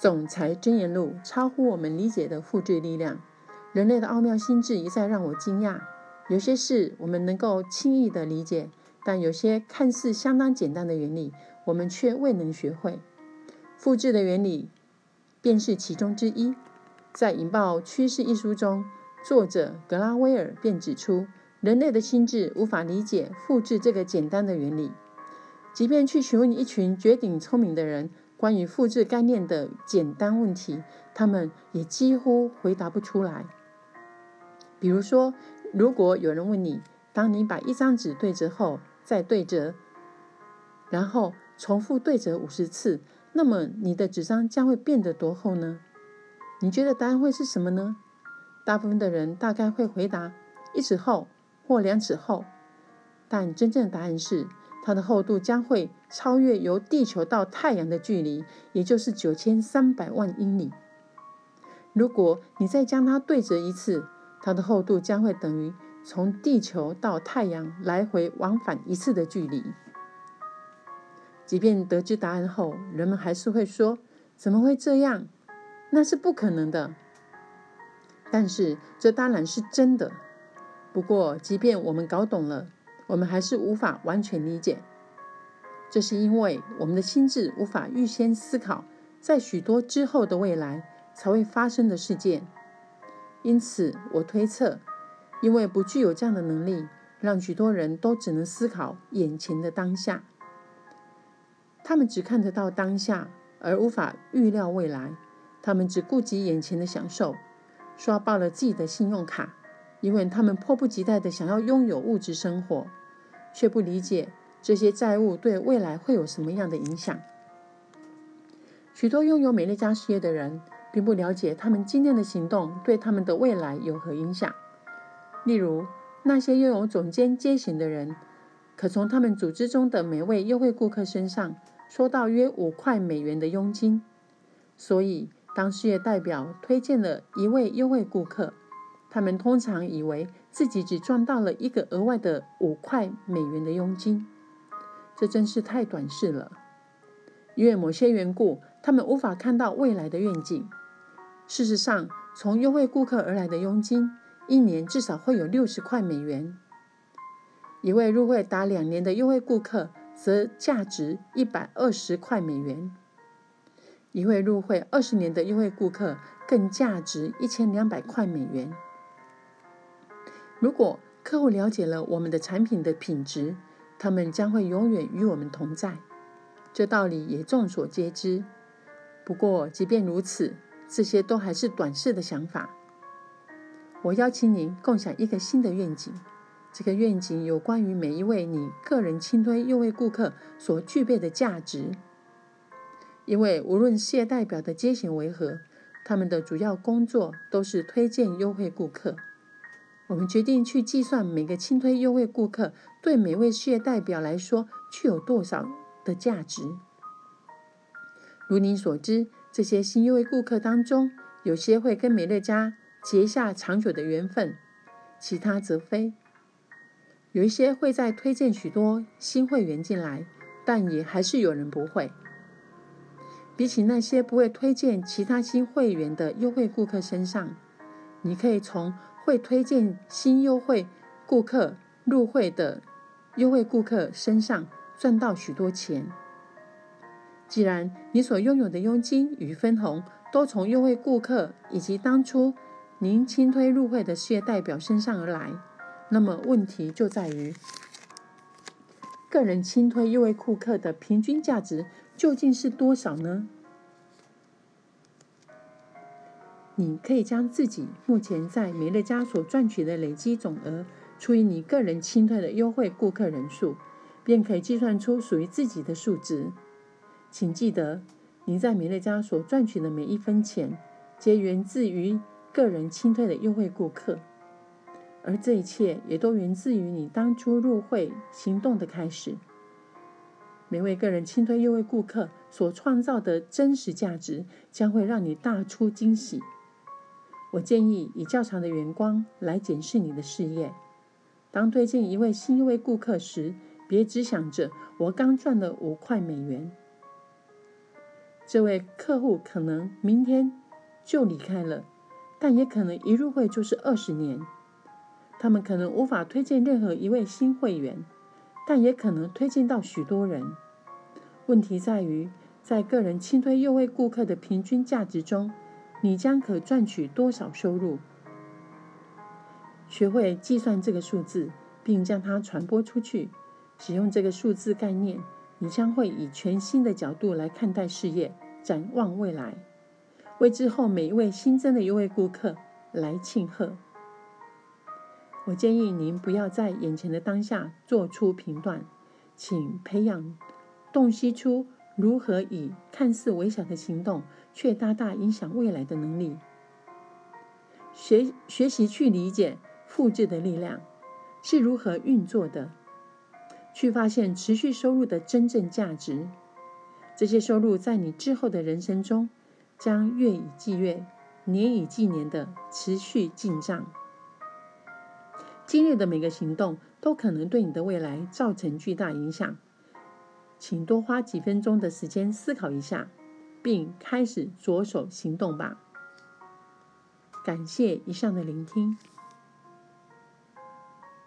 总裁箴言录超乎我们理解的复制力量，人类的奥妙心智一再让我惊讶。有些事我们能够轻易的理解，但有些看似相当简单的原理，我们却未能学会。复制的原理便是其中之一。在《引爆趋势》一书中，作者格拉威尔便指出，人类的心智无法理解复制这个简单的原理。即便去询问一群绝顶聪明的人关于复制概念的简单问题，他们也几乎回答不出来。比如说，如果有人问你，当你把一张纸对折后再对折，然后重复对折五十次，那么你的纸张将会变得多厚呢？你觉得答案会是什么呢？大部分的人大概会回答一尺厚或两尺厚，但真正的答案是。它的厚度将会超越由地球到太阳的距离，也就是九千三百万英里。如果你再将它对折一次，它的厚度将会等于从地球到太阳来回往返一次的距离。即便得知答案后，人们还是会说：“怎么会这样？那是不可能的。”但是这当然是真的。不过，即便我们搞懂了，我们还是无法完全理解，这是因为我们的心智无法预先思考在许多之后的未来才会发生的事件。因此，我推测，因为不具有这样的能力，让许多人都只能思考眼前的当下。他们只看得到当下，而无法预料未来。他们只顾及眼前的享受，刷爆了自己的信用卡，因为他们迫不及待地想要拥有物质生活。却不理解这些债务对未来会有什么样的影响。许多拥有美乐家事业的人，并不了解他们今天的行动对他们的未来有何影响。例如，那些拥有总监阶衔的人，可从他们组织中的每位优惠顾客身上收到约五块美元的佣金。所以，当事业代表推荐了一位优惠顾客，他们通常以为。自己只赚到了一个额外的五块美元的佣金，这真是太短视了。因为某些缘故，他们无法看到未来的愿景。事实上，从优惠顾客而来的佣金，一年至少会有六十块美元。一位入会达两年的优惠顾客，则价值一百二十块美元。一位入会二十年的优惠顾客，更价值一千两百块美元。如果客户了解了我们的产品的品质，他们将会永远与我们同在。这道理也众所皆知。不过，即便如此，这些都还是短视的想法。我邀请您共享一个新的愿景。这个愿景有关于每一位你个人轻推优惠顾客所具备的价值。因为无论事业代表的阶衔为何，他们的主要工作都是推荐优惠顾客。我们决定去计算每个轻推优惠顾客对每位事业代表来说具有多少的价值。如您所知，这些新优惠顾客当中，有些会跟美乐家结下长久的缘分，其他则非。有一些会再推荐许多新会员进来，但也还是有人不会。比起那些不会推荐其他新会员的优惠顾客身上，你可以从。会推荐新优惠顾客入会的优惠顾客身上赚到许多钱。既然你所拥有的佣金与分红都从优惠顾客以及当初您轻推入会的事业代表身上而来，那么问题就在于个人轻推优惠顾客的平均价值究竟是多少呢？你可以将自己目前在美乐家所赚取的累积总额除以你个人清退的优惠顾客人数，便可以计算出属于自己的数值。请记得，你在美乐家所赚取的每一分钱，皆源自于个人清退的优惠顾客，而这一切也都源自于你当初入会行动的开始。每位个人清退优惠顾客所创造的真实价值，将会让你大出惊喜。我建议以较长的眼光来检视你的事业。当推荐一位新一位顾客时，别只想着我刚赚了五块美元。这位客户可能明天就离开了，但也可能一入会就是二十年。他们可能无法推荐任何一位新会员，但也可能推荐到许多人。问题在于，在个人轻推优惠顾客的平均价值中，你将可赚取多少收入？学会计算这个数字，并将它传播出去。使用这个数字概念，你将会以全新的角度来看待事业，展望未来，为之后每一位新增的优惠顾客来庆贺。我建议您不要在眼前的当下做出评断，请培养洞悉出如何以看似微小的行动，却大大影响未来的能力。学学习去理解复制的力量是如何运作的，去发现持续收入的真正价值。这些收入在你之后的人生中将月以继月、年以继年的持续进账。今日的每个行动都可能对你的未来造成巨大影响，请多花几分钟的时间思考一下，并开始着手行动吧。感谢以上的聆听。